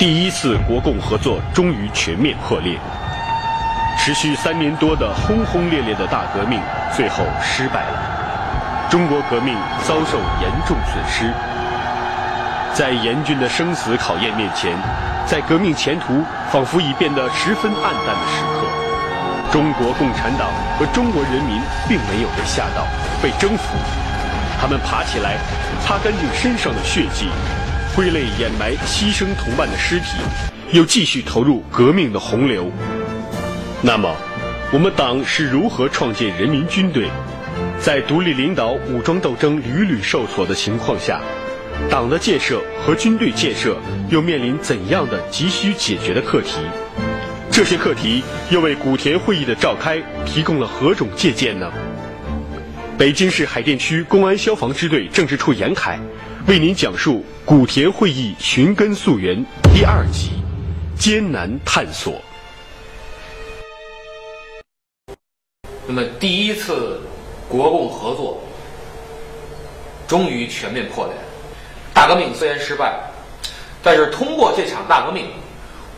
第一次国共合作终于全面破裂。持续三年多的轰轰烈烈的大革命最后失败了，中国革命遭受严重损失。在严峻的生死考验面前，在革命前途仿佛已变得十分暗淡的时刻，中国共产党和中国人民并没有被吓到、被征服。他们爬起来，擦干净身上的血迹，挥泪掩埋牺牲同伴的尸体，又继续投入革命的洪流。那么，我们党是如何创建人民军队？在独立领导武装斗争屡屡受挫的情况下，党的建设和军队建设又面临怎样的急需解决的课题？这些课题又为古田会议的召开提供了何种借鉴呢？北京市海淀区公安消防支队政治处严凯为您讲述古田会议寻根溯源第二集：艰难探索。那么，第一次国共合作终于全面破裂。大革命虽然失败，但是通过这场大革命，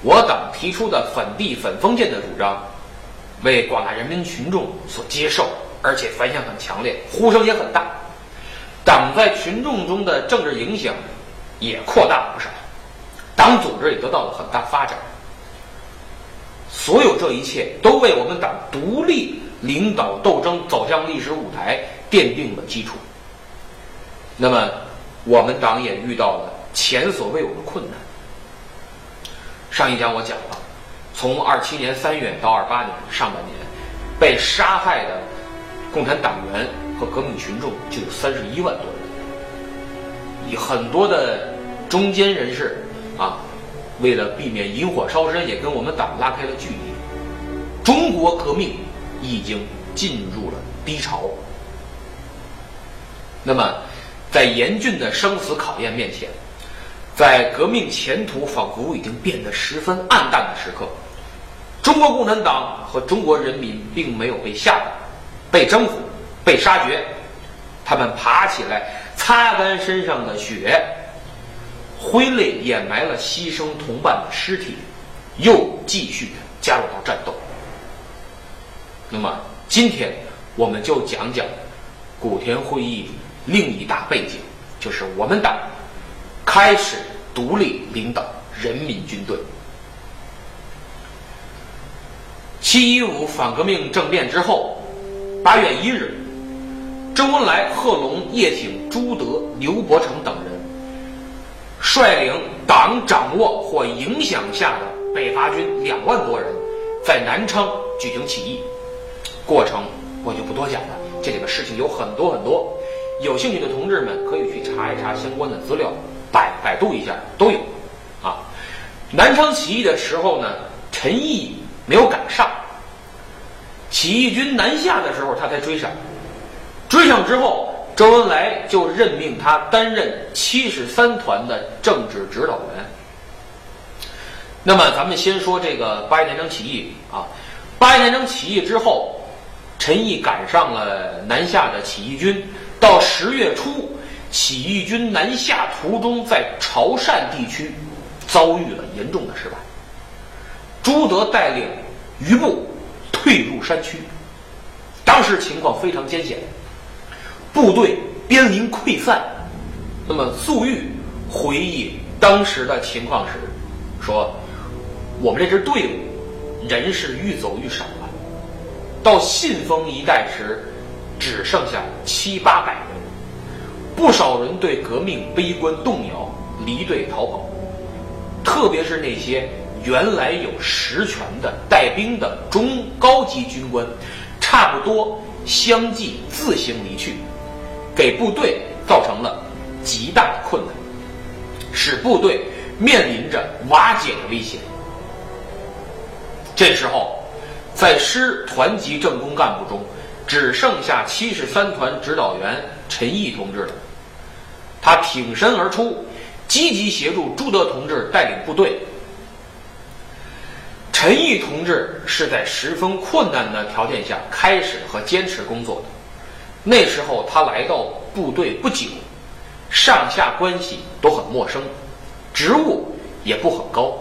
我党提出的反帝反封建的主张，为广大人民群众所接受。而且反响很强烈，呼声也很大，党在群众中的政治影响也扩大了不少，党组织也得到了很大发展。所有这一切都为我们党独立领导斗争走向历史舞台奠定了基础。那么，我们党也遇到了前所未有的困难。上一讲我讲了，从二七年三月到二八年上半年被杀害的。共产党员和革命群众就有三十一万多人，以很多的中间人士啊，为了避免引火烧身，也跟我们党拉开了距离。中国革命已经进入了低潮。那么，在严峻的生死考验面前，在革命前途仿佛已经变得十分暗淡的时刻，中国共产党和中国人民并没有被吓倒。被征服，被杀绝，他们爬起来，擦干身上的血，挥泪掩埋了牺牲同伴的尸体，又继续加入到战斗。那么，今天我们就讲讲古田会议另一大背景，就是我们党开始独立领导人民军队。七一五反革命政变之后。八月一日，周恩来、贺龙、叶挺、朱德、刘伯承等人率领党掌握或影响下的北伐军两万多人，在南昌举行起义。过程我就不多讲了，这里边事情有很多很多，有兴趣的同志们可以去查一查相关的资料，百百度一下都有。啊，南昌起义的时候呢，陈毅没有赶上。起义军南下的时候，他才追上。追上之后，周恩来就任命他担任七十三团的政治指导员。那么，咱们先说这个八一南昌起义啊。八一南昌起义之后，陈毅赶上了南下的起义军。到十月初，起义军南下途中，在潮汕地区遭遇了严重的失败。朱德带领余部。退入山区，当时情况非常艰险，部队濒临溃散。那么粟裕回忆当时的情况时，说：“我们这支队伍人是愈走愈少了，到信丰一带时，只剩下七八百人。不少人对革命悲观动摇，离队逃跑，特别是那些。”原来有实权的带兵的中高级军官，差不多相继自行离去，给部队造成了极大的困难，使部队面临着瓦解的危险。这时候，在师团级政工干部中，只剩下七十三团指导员陈毅同志了。他挺身而出，积极协助朱德同志带领部队。陈毅同志是在十分困难的条件下开始和坚持工作的。那时候他来到部队不久，上下关系都很陌生，职务也不很高，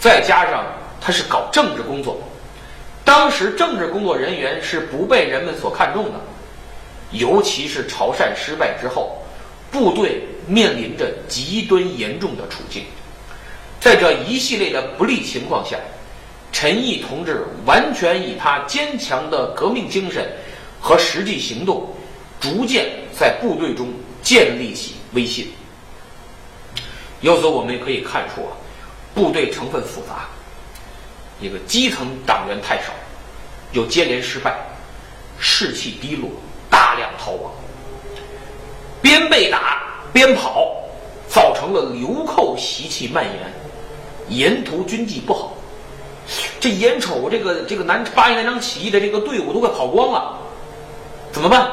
再加上他是搞政治工作，当时政治工作人员是不被人们所看重的，尤其是潮汕失败之后，部队面临着极端严重的处境，在这一系列的不利情况下，陈毅同志完全以他坚强的革命精神和实际行动，逐渐在部队中建立起威信。由此我们也可以看出啊，部队成分复杂，一个基层党员太少，又接连失败，士气低落，大量逃亡，边被打边跑，造成了流寇习气蔓延，沿途军纪不好。这眼瞅这个这个南八一南昌起义的这个队伍都快跑光了，怎么办？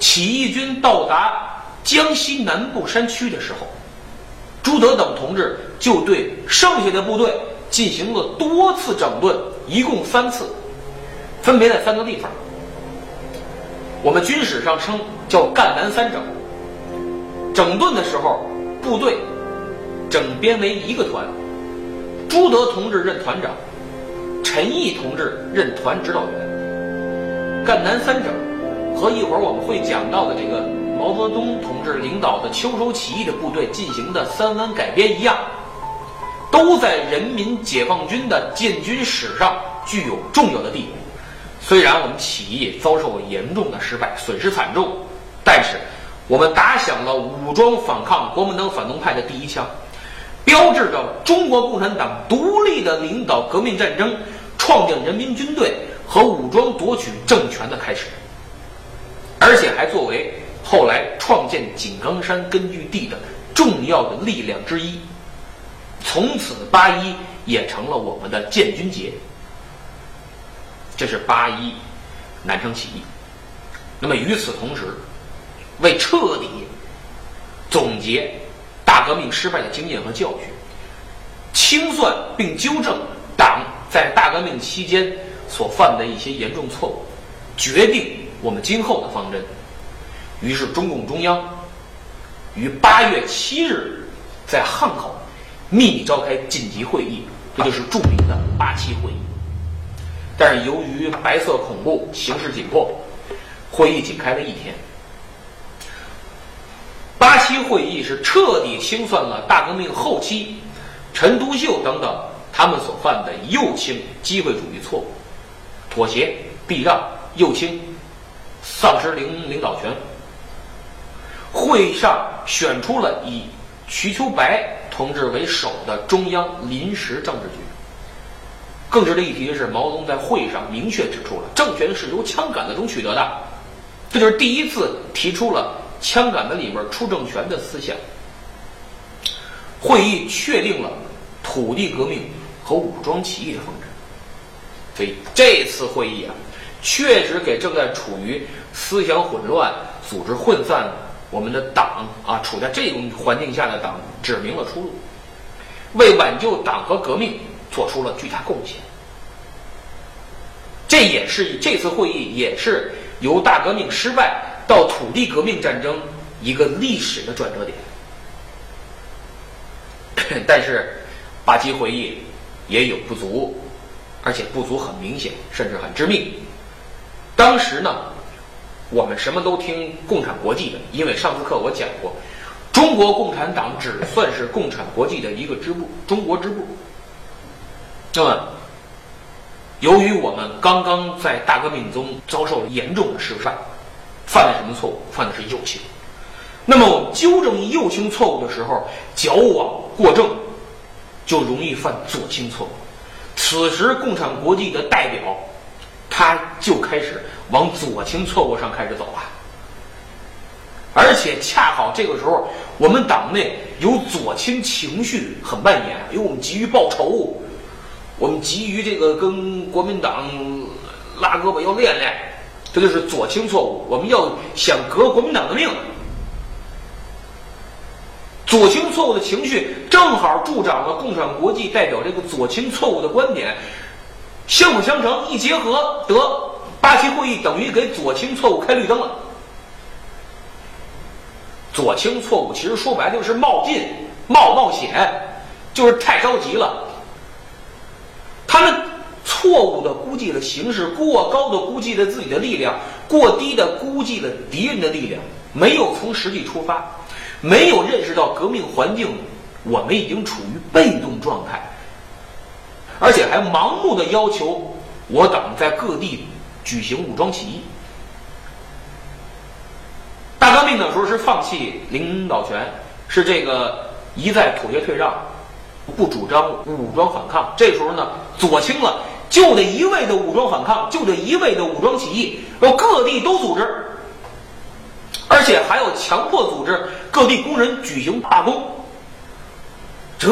起义军到达江西南部山区的时候。朱德等同志就对剩下的部队进行了多次整顿，一共三次，分别在三个地方。我们军史上称叫“赣南三整”。整顿的时候，部队整编为一个团，朱德同志任团长，陈毅同志任团指导员。赣南三整和一会儿我们会讲到的这个。毛泽东同志领导的秋收起义的部队进行的三湾改编一样，都在人民解放军的建军史上具有重要的地位。虽然我们起义遭受严重的失败，损失惨重，但是我们打响了武装反抗国民党反动派的第一枪，标志着中国共产党独立的领导革命战争、创建人民军队和武装夺取政权的开始，而且还作为。后来创建井冈山根据地的重要的力量之一，从此八一也成了我们的建军节。这是八一南昌起义。那么与此同时，为彻底总结大革命失败的经验和教训，清算并纠正党在大革命期间所犯的一些严重错误，决定我们今后的方针。于是，中共中央于八月七日在汉口秘密召开紧急会议，这就是著名的八七会议。但是，由于白色恐怖、形势紧迫，会议仅开了一天。八七会议是彻底清算了大革命后期陈独秀等等他们所犯的右倾机会主义错误，妥协、避让、右倾，丧失领领导权。会上选出了以瞿秋白同志为首的中央临时政治局。更值得一提的是，毛泽东在会上明确指出了，政权是由枪杆子中取得的，这就是第一次提出了枪杆子里面出政权的思想。会议确定了土地革命和武装起义的方针。所以这次会议啊，确实给正在处于思想混乱、组织混散。我们的党啊，处在这种环境下的党指明了出路，为挽救党和革命做出了巨大贡献。这也是这次会议也是由大革命失败到土地革命战争一个历史的转折点。但是八七会议也有不足，而且不足很明显，甚至很致命。当时呢？我们什么都听共产国际的，因为上次课我讲过，中国共产党只算是共产国际的一个支部，中国支部。那么，由于我们刚刚在大革命中遭受了严重的失败，犯了什么错误？犯的是右倾。那么，纠正右倾错误的时候，矫枉过正，就容易犯左倾错误。此时，共产国际的代表。他就开始往左倾错误上开始走了，而且恰好这个时候，我们党内有左倾情绪很蔓延，因为我们急于报仇，我们急于这个跟国民党拉胳膊要练练，这就是左倾错误。我们要想革国民党的命，左倾错误的情绪正好助长了共产国际代表这个左倾错误的观点。相辅相成，一结合，得八七会议等于给左倾错误开绿灯了。左倾错误其实说白了就是冒进、冒冒险，就是太着急了。他们错误的估计了形势，过高的估计了自己的力量，过低的估计了敌人的力量，没有从实际出发，没有认识到革命环境，我们已经处于被动状态，而且还盲目的要求我党在各地举行武装起义。大革命的时候是放弃领导权，是这个一再妥协退让。不主张武装反抗，这时候呢，左倾了，就得一味的武装反抗，就得一味的武装起义，要各地都组织，而且还要强迫组织各地工人举行罢工。这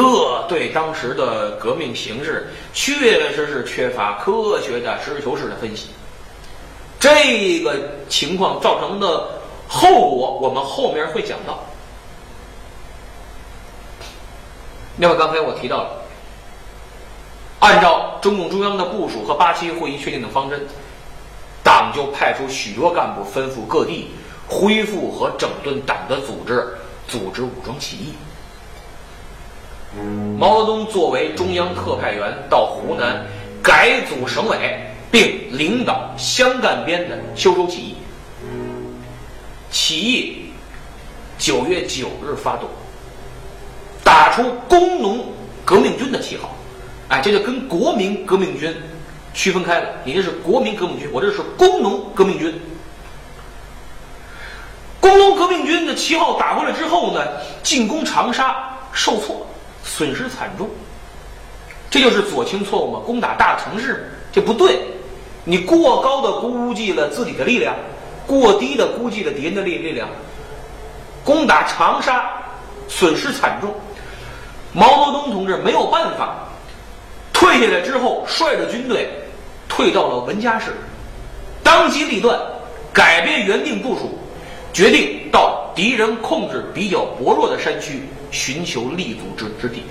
对当时的革命形势确实是缺乏科学的实事求是的分析。这个情况造成的后果，我们后面会讲到。另外刚才我提到了，按照中共中央的部署和八七会议确定的方针，党就派出许多干部吩咐各地恢复和整顿党的组织，组织武装起义。毛泽东作为中央特派员到湖南改组省委，并领导湘赣边的秋收起义。起义九月九日发动。打出工农革命军的旗号，哎，这就跟国民革命军区分开了。你这是国民革命军，我这是工农革命军。工农革命军的旗号打过来之后呢，进攻长沙受挫，损失惨重。这就是左倾错误嘛？攻打大城市，这不对。你过高的估计了自己的力量，过低的估计了敌人的力力量。攻打长沙，损失惨重。毛泽东同志没有办法，退下来之后，率着军队退到了文家市，当机立断，改变原定部署，决定到敌人控制比较薄弱的山区寻求立足之之地。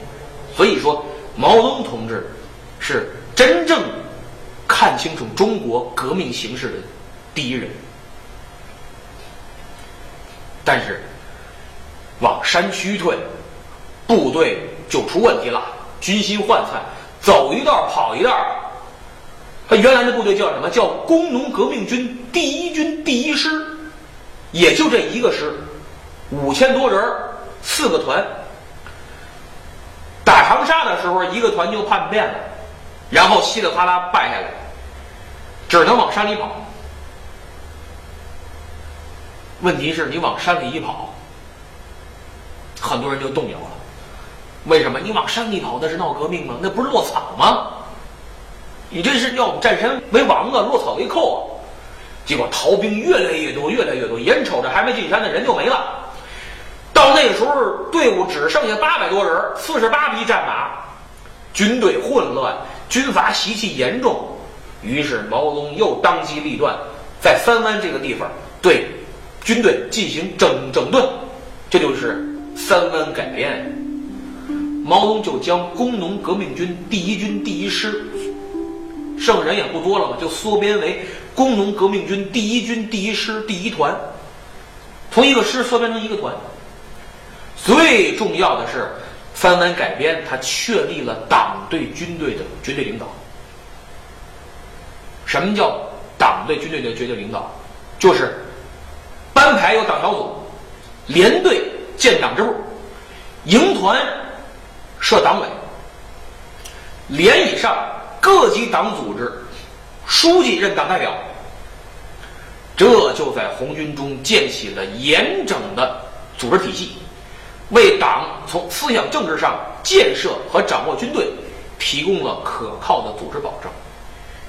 所以说，毛泽东同志是真正看清楚中国革命形势的第一人。但是，往山区退。部队就出问题了，军心涣散，走一道跑一道。他原来的部队叫什么？叫工农革命军第一军第一师，也就这一个师，五千多人，四个团。打长沙的时候，一个团就叛变了，然后稀里哗啦败下来，只能往山里跑。问题是你往山里一跑，很多人就动摇了。为什么你往山里跑？那是闹革命吗？那不是落草吗？你这是要占山为王啊，落草为寇啊！结果逃兵越来越多，越来越多，眼瞅着还没进山的人就没了。到那时候，队伍只剩下八百多人，四十八匹战马，军队混乱，军阀习气严重。于是毛泽东又当机立断，在三湾这个地方对军队进行整整顿，这就是三湾改编。毛泽东就将工农革命军第一军第一师，剩人也不多了嘛，就缩编为工农革命军第一军第一师第一团，从一个师缩编成一个团。最重要的是，三湾改编，他确立了党对军队的绝对领导。什么叫党对军队的绝对领导？就是班排有党小组，连队建党支部，营团。设党委，连以上各级党组织，书记任党代表。这就在红军中建起了严整的组织体系，为党从思想政治上建设和掌握军队提供了可靠的组织保证，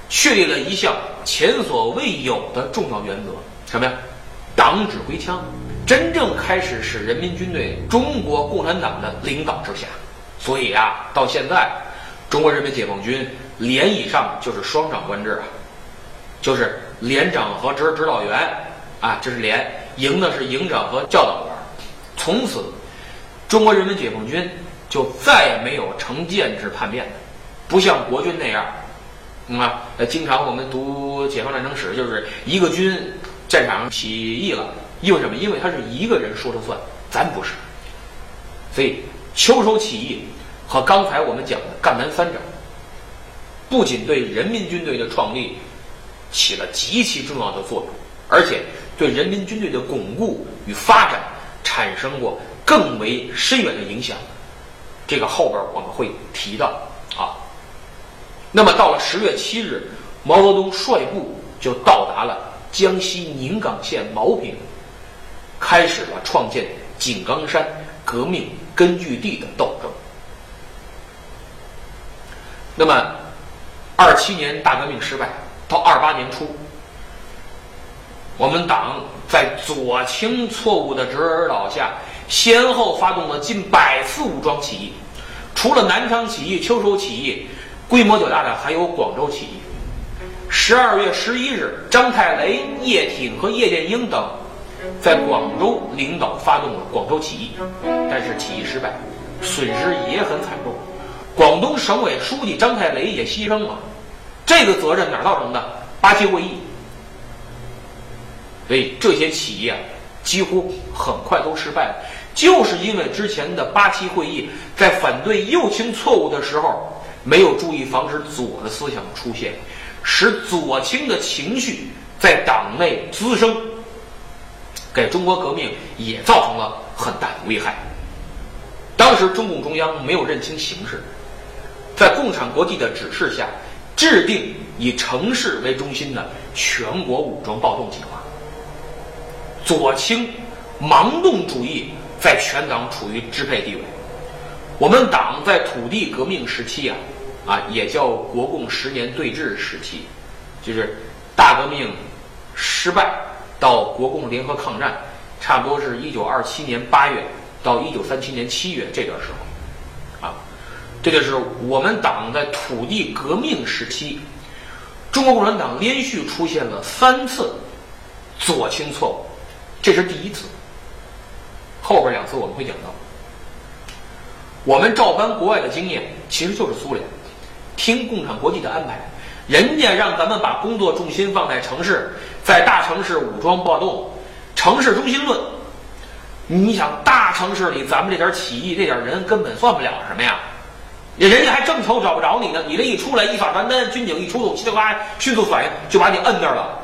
确立了一项前所未有的重要原则：什么呀？党指挥枪，真正开始使人民军队中国共产党的领导之下。所以啊，到现在，中国人民解放军连以上就是双长官制啊，就是连长和指指导员啊，这是连；营的是营长和教导员。从此，中国人民解放军就再也没有成建制叛变，不像国军那样，啊，经常我们读解放战争史，就是一个军战场上起义了，因为什么？因为他是一个人说了算，咱不是，所以。秋收起义，和刚才我们讲的赣南三整，不仅对人民军队的创立起了极其重要的作用，而且对人民军队的巩固与发展产生过更为深远的影响。这个后边我们会提到啊。那么到了十月七日，毛泽东率部就到达了江西宁冈县毛坪，开始了创建井冈山革命根据地的斗争。那么，二七年大革命失败，到二八年初，我们党在左倾错误的指导下，先后发动了近百次武装起义。除了南昌起义、秋收起义，规模较大的还有广州起义。十二月十一日，张太雷、叶挺和叶剑英等在广州领导发动了广州起义，但是起义失败，损失也很惨重。广东省委书记张太雷也牺牲了，这个责任哪造成的？八七会议。所以这些企业，几乎很快都失败了，就是因为之前的八七会议在反对右倾错误的时候，没有注意防止左的思想出现，使左倾的情绪在党内滋生，给中国革命也造成了很大的危害。当时中共中央没有认清形势。在共产国际的指示下，制定以城市为中心的全国武装暴动计划。左倾、盲动主义在全党处于支配地位。我们党在土地革命时期啊，啊也叫国共十年对峙时期，就是大革命失败到国共联合抗战，差不多是一九二七年八月到一九三七年七月这段时候。这就是我们党在土地革命时期，中国共产党连续出现了三次左倾错误，这是第一次。后边两次我们会讲到。我们照搬国外的经验，其实就是苏联，听共产国际的安排，人家让咱们把工作重心放在城市，在大城市武装暴动，城市中心论。你想大城市里咱们这点起义这点人根本算不了什么呀。人家还正愁找不着你呢，你这一出来，一发传单，军警一出动，叽里呱啦，迅速反应就把你摁那儿了。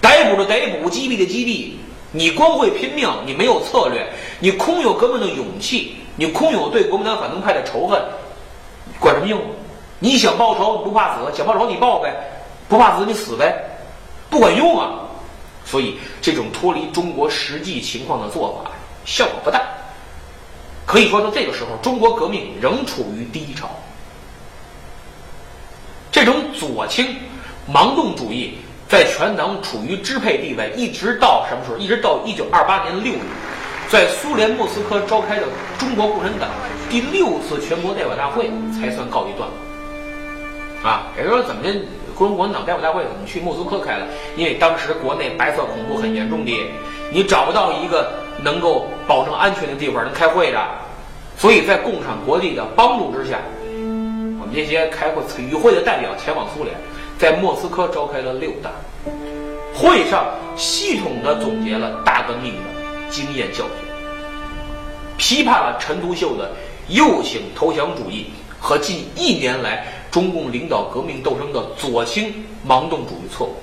逮捕的逮捕，击毙的击毙。你光会拼命，你没有策略，你空有革命的勇气，你空有对国民党反动派的仇恨，管什么用？你想报仇不怕死，想报仇你报呗，不怕死你死呗，不管用啊。所以这种脱离中国实际情况的做法效果不大。可以说，到这个时候，中国革命仍处于低潮。这种左倾、盲动主义在全党处于支配地位，一直到什么时候？一直到一九二八年六月，在苏联莫斯科召开的中国共产党第六次全国代表大会才算告一段落。啊，也就是说，怎么的？中国共产党代表大会怎么去莫斯科开了？因为当时国内白色恐怖很严重的，你找不到一个。能够保证安全的地方能开会的，所以在共产国际的帮助之下，我们这些开会与会的代表前往苏联，在莫斯科召开了六大会上，系统的总结了大革命的经验教训，批判了陈独秀的右倾投降主义和近一年来中共领导革命斗争的左倾盲动主义错误，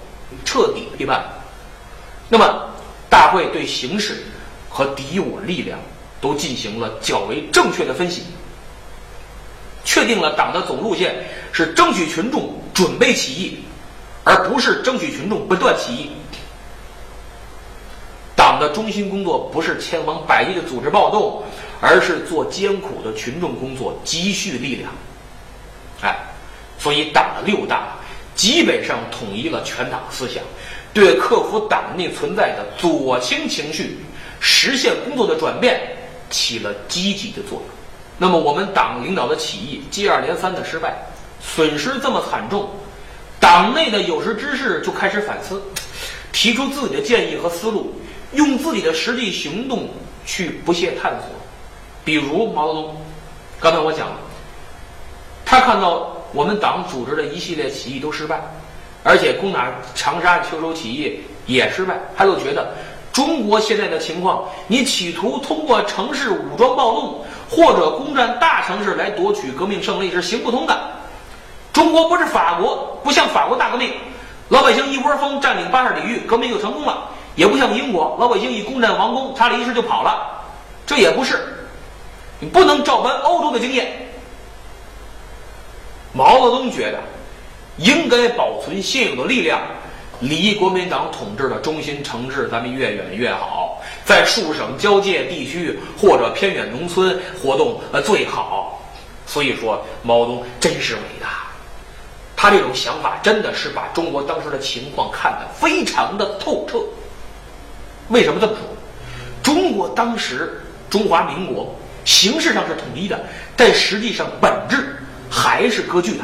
彻底批判。那么，大会对形势。和敌我力量都进行了较为正确的分析，确定了党的总路线是争取群众准备起义，而不是争取群众不断起义。党的中心工作不是千方百计的组织暴动，而是做艰苦的群众工作，积蓄力量。哎，所以党的六大基本上统一了全党思想，对克服党内存在的左倾情绪。实现工作的转变起了积极的作用。那么，我们党领导的起义接二连三的失败，损失这么惨重，党内的有识之士就开始反思，提出自己的建议和思路，用自己的实际行动去不懈探索。比如毛泽东，刚才我讲了，他看到我们党组织的一系列起义都失败，而且攻打长沙秋收起义也失败，他就觉得。中国现在的情况，你企图通过城市武装暴动或者攻占大城市来夺取革命胜利是行不通的。中国不是法国，不像法国大革命，老百姓一窝蜂占领巴士底狱，革命就成功了；也不像英国，老百姓一攻占王宫，查理一世就跑了。这也不是，你不能照搬欧洲的经验。毛泽东觉得，应该保存现有的力量，离国民党统治的中心城市咱们越远越好，在数省交界地区或者偏远农村活动呃最好。所以说，毛泽东真是伟大。他这种想法真的是把中国当时的情况看得非常的透彻。为什么这么说？中国当时中华民国形式上是统一的，但实际上本质还是割据的。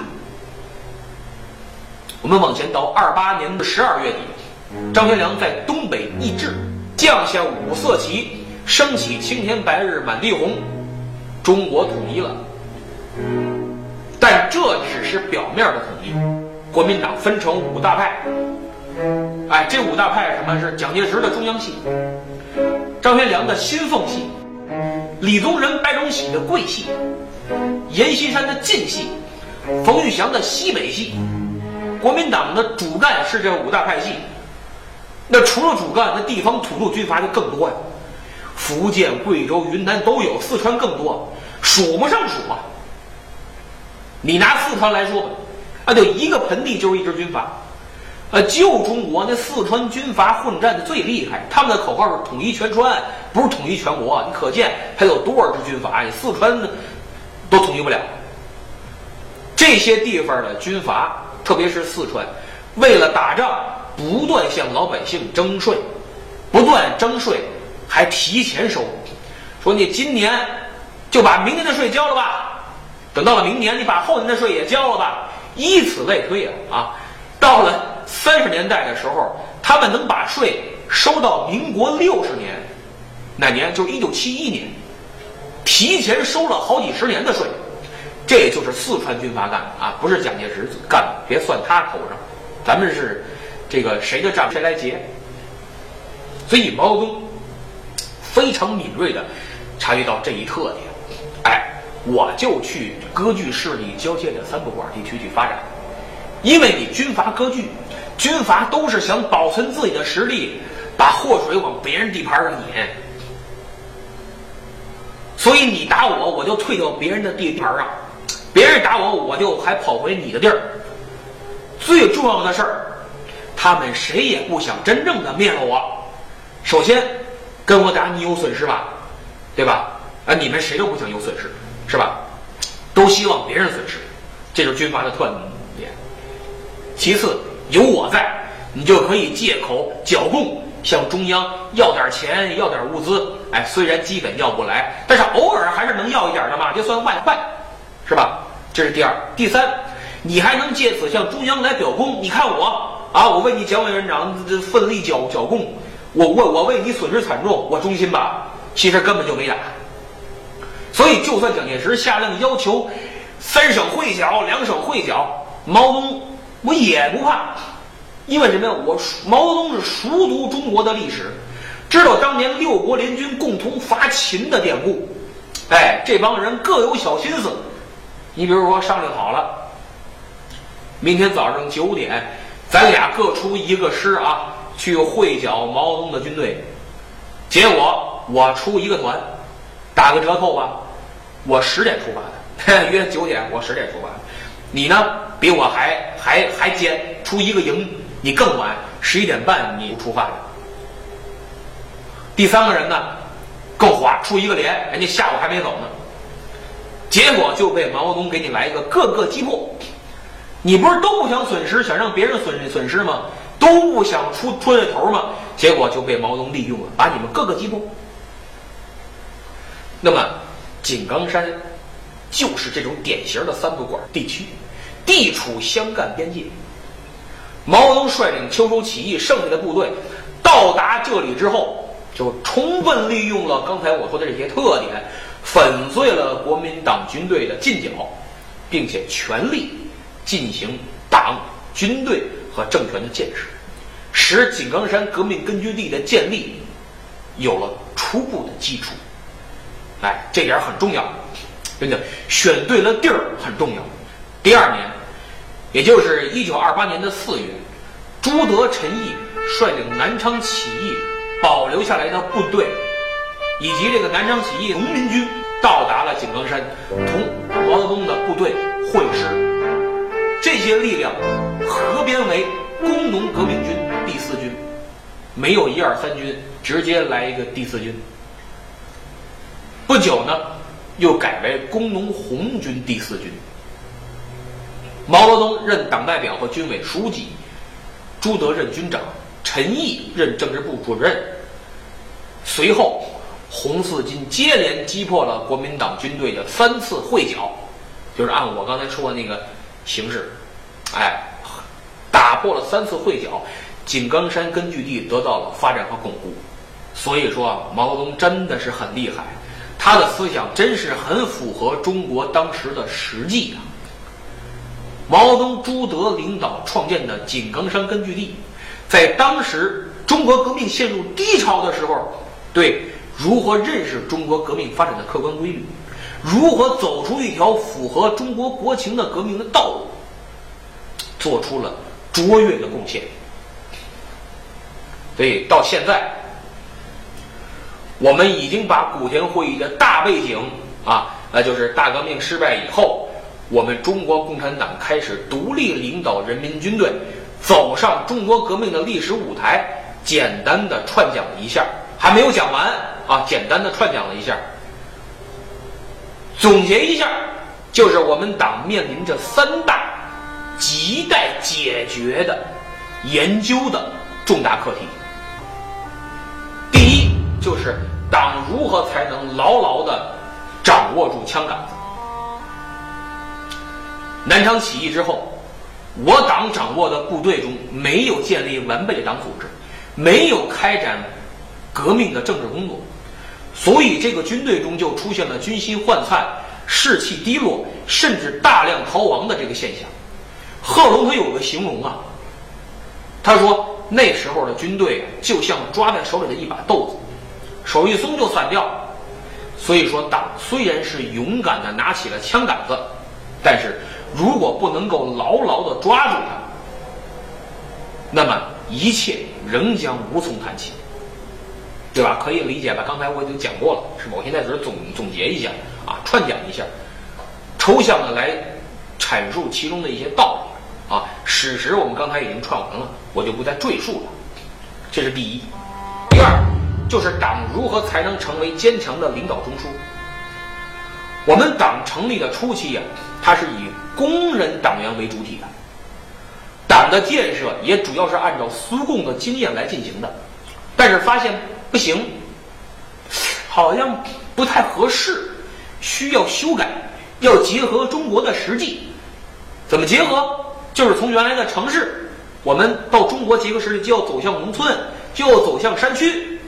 我们往前倒二八年的十二月底，张学良在东北易帜，降下五色旗，升起青天白日满地红，中国统一了。但这只是表面的统一，国民党分成五大派。哎，这五大派什么是蒋介石的中央系，张学良的新奉系，李宗仁、白崇禧的桂系，阎锡山的晋系，冯玉祥的西北系。国民党的主干是这五大派系。那除了主干，那地方土著军阀就更多呀，福建、贵州、云南都有，四川更多，数不胜数啊。你拿四川来说吧，啊，就一个盆地就是一支军阀，呃，旧中国那四川军阀混战的最厉害，他们的口号是统一全川，不是统一全国。你可见他有多少支军阀？呀四川都统一不了。这些地方的军阀，特别是四川，为了打仗，不断向老百姓征税，不断征税，还提前收，说你今年就把明年的税交了吧。等到了明年，你把后年的税也交了吧，以此类推啊啊！到了三十年代的时候，他们能把税收到民国六十年，哪年？就是一九七一年，提前收了好几十年的税，这就是四川军阀干的啊，不是蒋介石干的，别算他头上，咱们是这个谁的账谁来结。所以毛泽东非常敏锐的察觉到这一特点，哎。我就去割据势力交界的三不管地区去发展，因为你军阀割据，军阀都是想保存自己的实力，把祸水往别人地盘上引，所以你打我，我就退到别人的地盘上，别人打我，我就还跑回你的地儿。最重要的事儿，他们谁也不想真正的灭了我。首先，跟我打你有损失吧，对吧？啊，你们谁都不想有损失。是吧？都希望别人损失，这就是军阀的特点。其次，有我在，你就可以借口剿共，向中央要点钱，要点物资。哎，虽然基本要不来，但是偶尔还是能要一点的嘛，就算外快，是吧？这是第二。第三，你还能借此向中央来表功。你看我啊，我为你蒋委员长奋力剿剿共，我我我为你损失惨重，我忠心吧？其实根本就没打。所以，就算蒋介石下令要求三省会剿、两省会剿，毛泽东我也不怕，因为什么呀？我毛泽东是熟读中国的历史，知道当年六国联军共同伐秦的典故。哎，这帮人各有小心思。你比如说，商量好了，明天早上九点，咱俩各出一个师啊，去会剿毛泽东的军队。结果我出一个团，打个折扣吧。我十点出发的，约九点，我十点出发。你呢？比我还还还尖，出一个营，你更晚，十一点半你出发的。第三个人呢，更滑，出一个连，人家下午还没走呢。结果就被毛泽东给你来一个各个击破。你不是都不想损失，想让别人损损失吗？都不想出出这头吗？结果就被毛泽东利用了，把你们各个击破。那么。井冈山就是这种典型的三不管地区，地处湘赣边界。毛泽东率领秋收起义剩下的部队到达这里之后，就充分利用了刚才我说的这些特点，粉碎了国民党军队的进剿，并且全力进行党、军队和政权的建设，使井冈山革命根据地的建立有了初步的基础。哎，这点很重要，真的选对了地儿很重要。第二年，也就是一九二八年的四月，朱德、陈毅率领南昌起义保留下来的部队，以及这个南昌起义农民军到达了井冈山，同毛泽东的部队会师。这些力量合编为工农革命军第四军，没有一二三军，直接来一个第四军。不久呢，又改为工农红军第四军。毛泽东任党代表和军委书记，朱德任军长，陈毅任政治部主任。随后，红四军接连击破了国民党军队的三次会剿，就是按我刚才说的那个形式，哎，打破了三次会剿，井冈山根据地得到了发展和巩固。所以说啊，毛泽东真的是很厉害。他的思想真是很符合中国当时的实际啊！毛泽东、朱德领导创建的井冈山根据地，在当时中国革命陷入低潮的时候，对如何认识中国革命发展的客观规律，如何走出一条符合中国国情的革命的道路，做出了卓越的贡献。所以到现在。我们已经把古田会议的大背景啊，那就是大革命失败以后，我们中国共产党开始独立领导人民军队，走上中国革命的历史舞台，简单的串讲一下，还没有讲完啊，简单的串讲了一下。总结一下，就是我们党面临着三大亟待解决的研究的重大课题。第一。就是党如何才能牢牢的掌握住枪杆子？南昌起义之后，我党掌握的部队中没有建立完备的党组织，没有开展革命的政治工作，所以这个军队中就出现了军心涣散、士气低落，甚至大量逃亡的这个现象。贺龙他有个形容啊，他说那时候的军队就像抓在手里的一把豆子。手一松就散掉，所以说党虽然是勇敢的拿起了枪杆子，但是如果不能够牢牢的抓住它，那么一切仍将无从谈起，对吧？可以理解吧？刚才我已经讲过了，是吧？我现在只是总总结一下啊，串讲一下，抽象的来阐述其中的一些道理啊。史实我们刚才已经串完了，我就不再赘述了。这是第一，第二。就是党如何才能成为坚强的领导中枢？我们党成立的初期呀，它是以工人党员为主体的，党的建设也主要是按照苏共的经验来进行的，但是发现不行，好像不太合适，需要修改，要结合中国的实际，怎么结合？就是从原来的城市，我们到中国结合实际，就要走向农村，就要走向山区。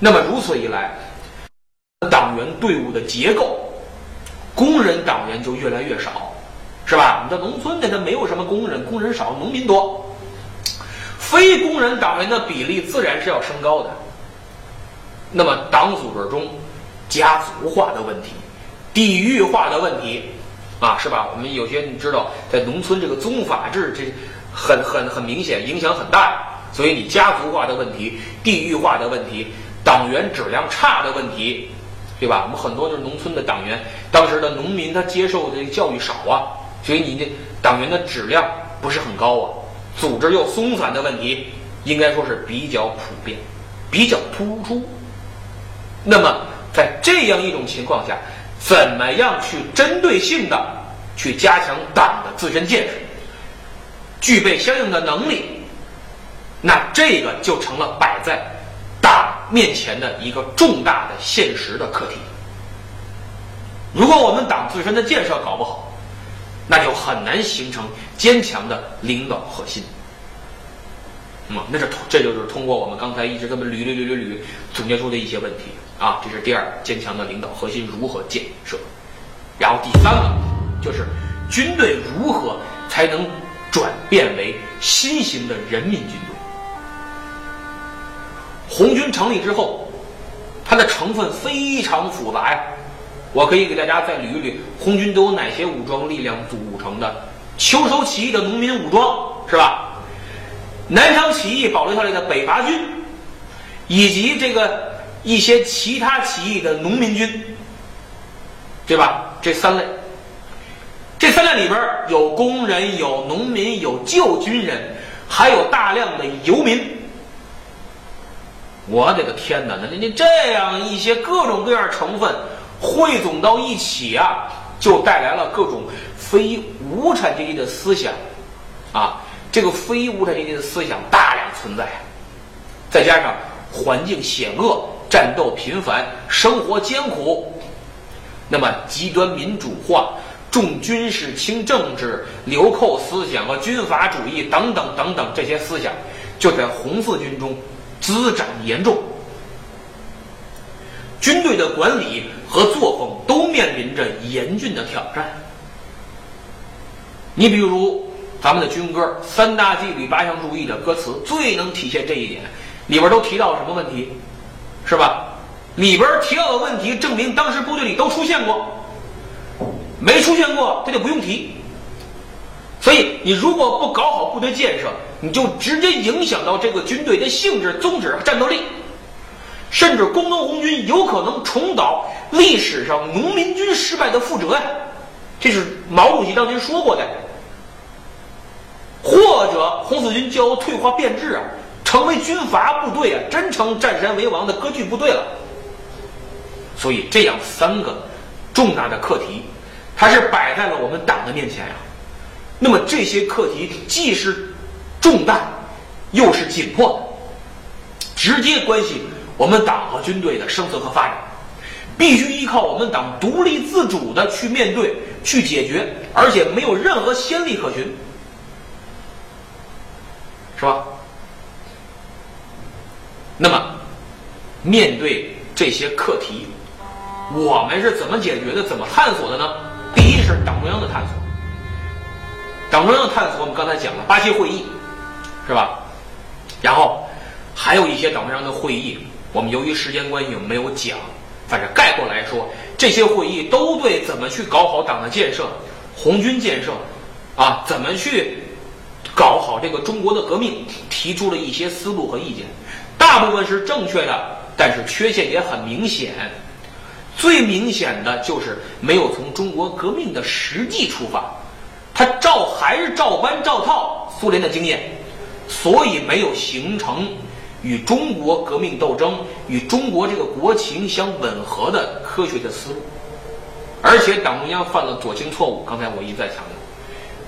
那么如此一来，党员队伍的结构，工人党员就越来越少，是吧？你在农村的，它没有什么工人，工人少，农民多，非工人党员的比例自然是要升高的。那么党组织中家族化的问题、地域化的问题，啊，是吧？我们有些你知道，在农村这个宗法制，这很很很明显，影响很大。所以你家族化的问题、地域化的问题。党员质量差的问题，对吧？我们很多就是农村的党员，当时的农民他接受的教育少啊，所以你这党员的质量不是很高啊，组织又松散的问题，应该说是比较普遍，比较突出。那么在这样一种情况下，怎么样去针对性的去加强党的自身建设，具备相应的能力，那这个就成了摆在党。面前的一个重大的现实的课题。如果我们党自身的建设搞不好，那就很难形成坚强的领导核心。嗯，那是这就是通过我们刚才一直这么捋捋捋捋捋总结出的一些问题啊。这是第二，坚强的领导核心如何建设？然后第三个就是军队如何才能转变为新型的人民军队？红军成立之后，它的成分非常复杂呀。我可以给大家再捋一捋红军都有哪些武装力量组成的。秋收起义的农民武装是吧？南昌起义保留下来的北伐军，以及这个一些其他起义的农民军，对吧？这三类，这三类里边有工人、有农民、有旧军人，还有大量的游民。我的个天哪！那你这样一些各种各样成分汇总到一起啊，就带来了各种。非无产阶级的思想，啊，这个非无产阶级的思想大量存在，再加上环境险恶、战斗频繁、生活艰苦，那么极端民主化、重军事轻政治、流寇思想和军阀主义等等等等这些思想，就在红四军中滋长严重，军队的管理和作风都面临着严峻的挑战。你比如咱们的军歌《三大纪律八项注意》的歌词，最能体现这一点。里边都提到什么问题，是吧？里边提到的问题，证明当时部队里都出现过，没出现过这就不用提。所以你如果不搞好部队建设，你就直接影响到这个军队的性质、宗旨和战斗力，甚至工农红军有可能重蹈历史上农民军失败的覆辙呀。这是毛主席当年说过的。或者红四军就要退化变质啊，成为军阀部队啊，真成占山为王的割据部队了。所以这样三个重大的课题，它是摆在了我们党的面前呀。那么这些课题既是重大，又是紧迫，直接关系我们党和军队的生存和发展，必须依靠我们党独立自主的去面对、去解决，而且没有任何先例可循。是吧？那么，面对这些课题，我们是怎么解决的？怎么探索的呢？第一是党中央的探索。党中央的探索，我们刚才讲了八七会议，是吧？然后还有一些党中央的会议，我们由于时间关系没有讲。反正概括来说，这些会议都对怎么去搞好党的建设、红军建设啊，怎么去。搞好这个中国的革命，提出了一些思路和意见，大部分是正确的，但是缺陷也很明显。最明显的就是没有从中国革命的实际出发，他照还是照搬照套苏联的经验，所以没有形成与中国革命斗争、与中国这个国情相吻合的科学的思路。而且党中央犯了左倾错误，刚才我一再强调，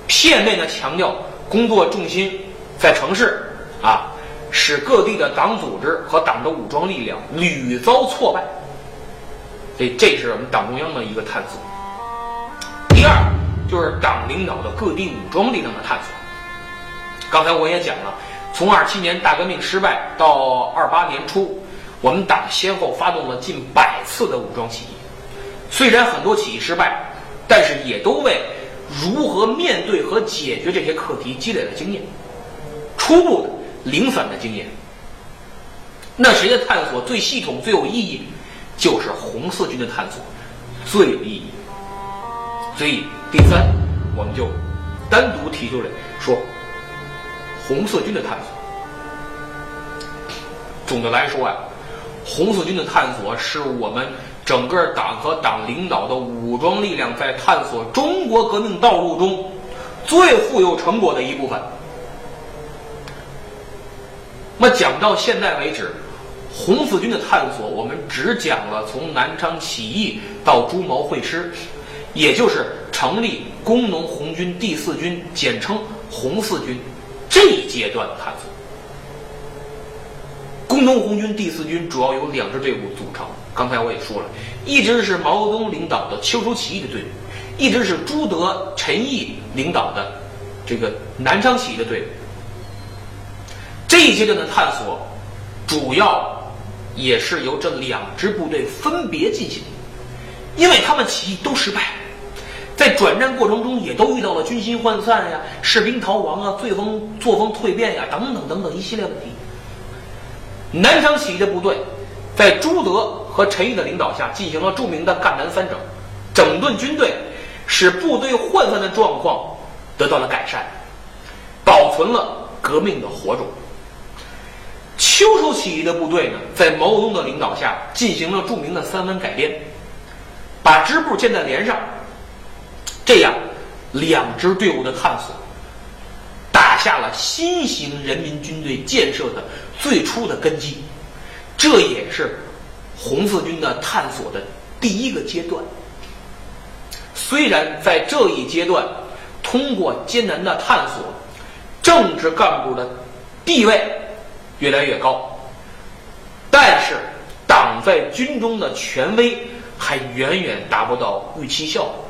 片面的强调。工作重心在城市啊，使各地的党组织和党的武装力量屡遭挫败。所以，这是我们党中央的一个探索。第二，就是党领导的各地武装力量的探索。刚才我也讲了，从二七年大革命失败到二八年初，我们党先后发动了近百次的武装起义。虽然很多起义失败，但是也都为。如何面对和解决这些课题积累了经验，初步的零散的经验。那谁的探索最系统最有意义？就是红四军的探索最有意义。所以第三，我们就单独提出来说红四军的探索。总的来说啊，红四军的探索是我们。整个党和党领导的武装力量在探索中国革命道路中最富有成果的一部分。那么讲到现在为止，红四军的探索，我们只讲了从南昌起义到朱毛会师，也就是成立工农红军第四军，简称红四军这一阶段的探索。工农红军第四军主要由两支队伍组成。刚才我也说了，一支是毛泽东领导的秋收起义的队伍，一支是朱德、陈毅领导的这个南昌起义的队伍。这一阶段的探索，主要也是由这两支部队分别进行，因为他们起义都失败，在转战过程中也都遇到了军心涣散呀、士兵逃亡啊、作风作风蜕变呀等等等等一系列问题。南昌起义的部队。在朱德和陈毅的领导下，进行了著名的赣南三整。整顿军队，使部队涣散的状况得到了改善，保存了革命的火种。秋收起义的部队呢，在毛泽东的领导下，进行了著名的三湾改编，把支部建在连上，这样两支队伍的探索，打下了新型人民军队建设的最初的根基。这也是红四军的探索的第一个阶段。虽然在这一阶段，通过艰难的探索，政治干部的地位越来越高，但是党在军中的权威还远远达不到预期效果。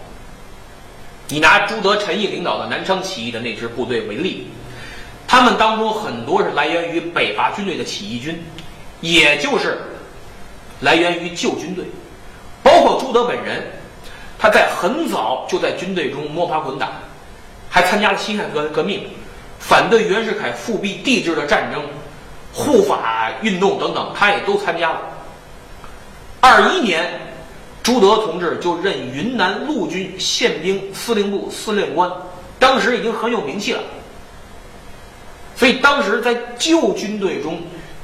你拿朱德、陈毅领导的南昌起义的那支部队为例，他们当中很多是来源于北伐军队的起义军。也就是来源于旧军队，包括朱德本人，他在很早就在军队中摸爬滚打，还参加了辛亥革革命，反对袁世凯复辟帝制的战争、护法运动等等，他也都参加了。二一年，朱德同志就任云南陆军宪兵司令部司令官，当时已经很有名气了。所以当时在旧军队中。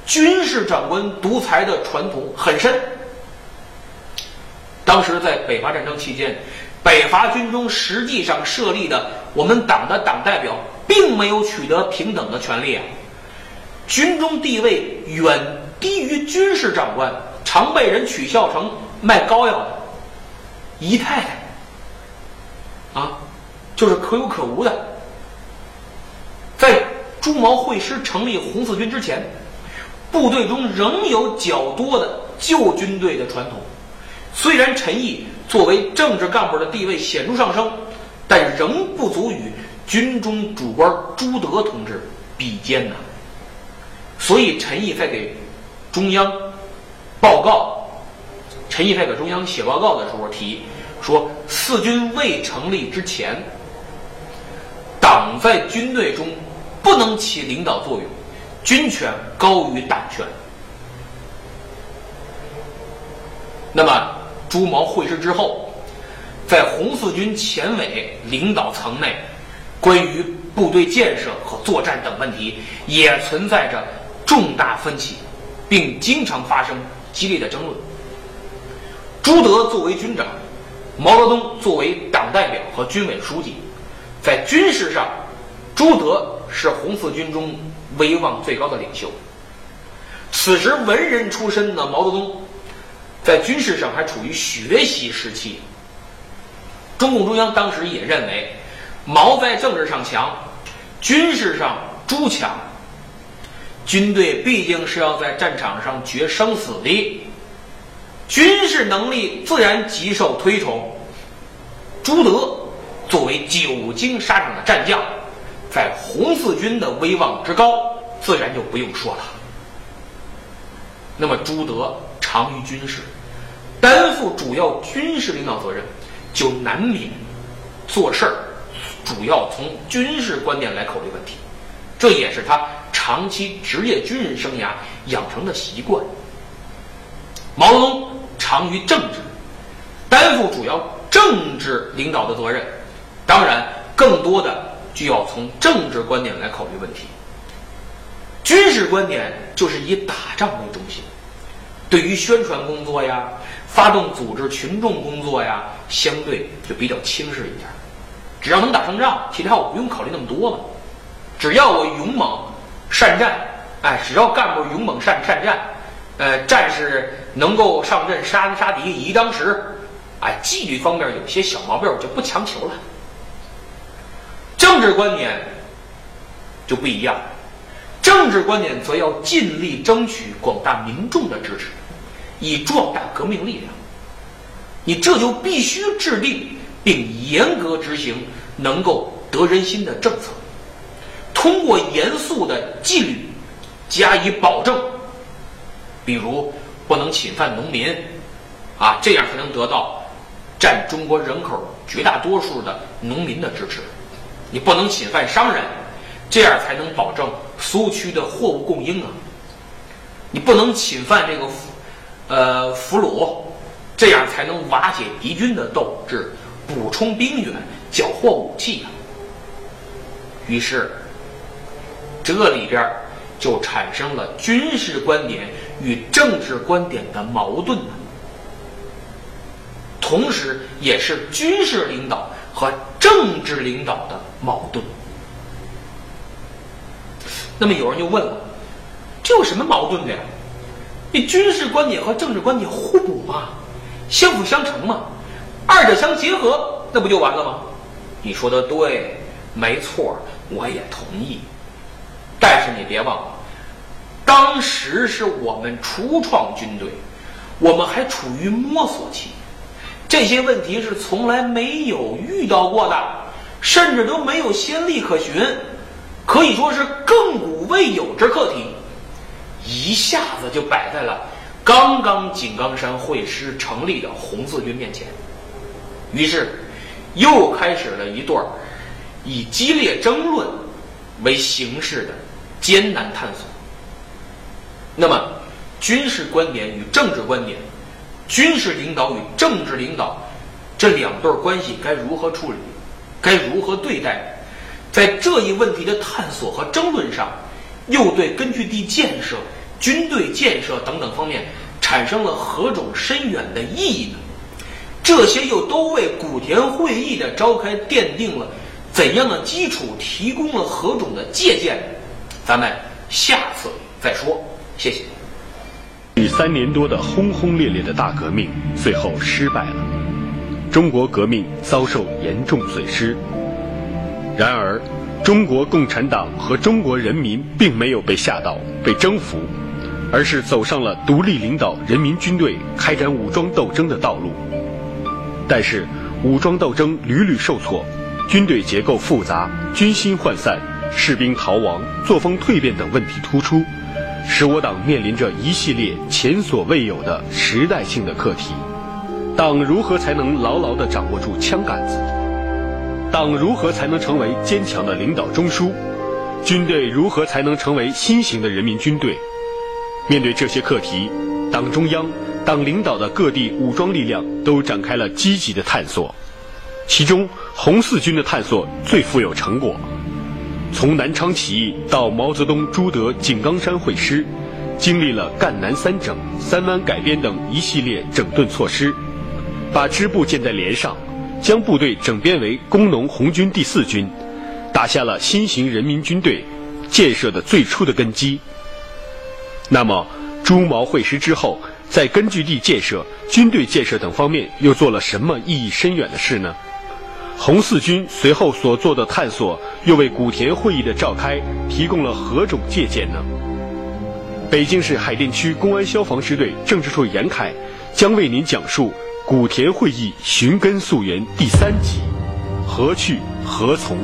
军事长官独裁的传统很深。当时在北伐战争期间，北伐军中实际上设立的我们党的党代表，并没有取得平等的权利，军中地位远低于军事长官，常被人取笑成卖膏药的姨太太，啊，就是可有可无的。在朱毛会师成立红四军之前。部队中仍有较多的旧军队的传统，虽然陈毅作为政治干部的地位显著上升，但仍不足与军中主官朱德同志比肩呐。所以陈毅在给中央报告，陈毅在给中央写报告的时候提说，四军未成立之前，党在军队中不能起领导作用。军权高于党权。那么，朱毛会师之后，在红四军前委领导层内，关于部队建设和作战等问题，也存在着重大分歧，并经常发生激烈的争论。朱德作为军长，毛泽东作为党代表和军委书记，在军事上，朱德是红四军中。威望最高的领袖。此时文人出身的毛泽东，在军事上还处于学习时期。中共中央当时也认为，毛在政治上强，军事上朱强。军队毕竟是要在战场上决生死的，军事能力自然极受推崇。朱德作为久经沙场的战将。在红四军的威望之高，自然就不用说了。那么朱德长于军事，担负主要军事领导责任，就难免做事儿主要从军事观点来考虑问题，这也是他长期职业军人生涯养成的习惯。毛泽东长于政治，担负主要政治领导的责任，当然更多的。就要从政治观点来考虑问题。军事观点就是以打仗为中心，对于宣传工作呀、发动组织群众工作呀，相对就比较轻视一点。只要能打胜仗，其他我不用考虑那么多了。只要我勇猛善战，哎，只要干部勇猛善善战，呃，战士能够上阵杀杀敌，以一当十，哎，纪律方面有些小毛病，我就不强求了。政治观点就不一样，政治观点则要尽力争取广大民众的支持，以壮大革命力量。你这就必须制定并严格执行能够得人心的政策，通过严肃的纪律加以保证。比如不能侵犯农民，啊，这样才能得到占中国人口绝大多数的农民的支持。你不能侵犯商人，这样才能保证苏区的货物供应啊！你不能侵犯这个俘，呃，俘虏，这样才能瓦解敌军的斗志，补充兵源，缴获武器呀。于是，这里边就产生了军事观点与政治观点的矛盾，同时也是军事领导和政治领导的矛盾。那么有人就问了，这有什么矛盾的呀？你军事观点和政治观点互补嘛，相辅相成嘛，二者相结合，那不就完了吗？你说的对，没错，我也同意。但是你别忘了，当时是我们初创军队，我们还处于摸索期，这些问题是从来没有遇到过的，甚至都没有先例可循。可以说是亘古未有之课题，一下子就摆在了刚刚井冈山会师成立的红四军面前，于是又开始了一段以激烈争论为形式的艰难探索。那么，军事观点与政治观点，军事领导与政治领导这两对关系该如何处理？该如何对待？在这一问题的探索和争论上，又对根据地建设、军队建设等等方面产生了何种深远的意义呢？这些又都为古田会议的召开奠定了怎样的基础，提供了何种的借鉴？咱们下次再说。谢谢。第三年多的轰轰烈烈的大革命最后失败了，中国革命遭受严重损失。然而，中国共产党和中国人民并没有被吓到、被征服，而是走上了独立领导人民军队开展武装斗争的道路。但是，武装斗争屡屡受挫，军队结构复杂、军心涣散、士兵逃亡、作风蜕变等问题突出，使我党面临着一系列前所未有的时代性的课题。党如何才能牢牢地掌握住枪杆子？党如何才能成为坚强的领导中枢？军队如何才能成为新型的人民军队？面对这些课题，党中央、党领导的各地武装力量都展开了积极的探索。其中，红四军的探索最富有成果。从南昌起义到毛泽东、朱德井冈山会师，经历了赣南三整、三湾改编等一系列整顿措施，把支部建在连上。将部队整编为工农红军第四军，打下了新型人民军队建设的最初的根基。那么，朱毛会师之后，在根据地建设、军队建设等方面又做了什么意义深远的事呢？红四军随后所做的探索，又为古田会议的召开提供了何种借鉴呢？北京市海淀区公安消防支队政治处严凯将为您讲述。古田会议寻根溯源第三集，何去何从？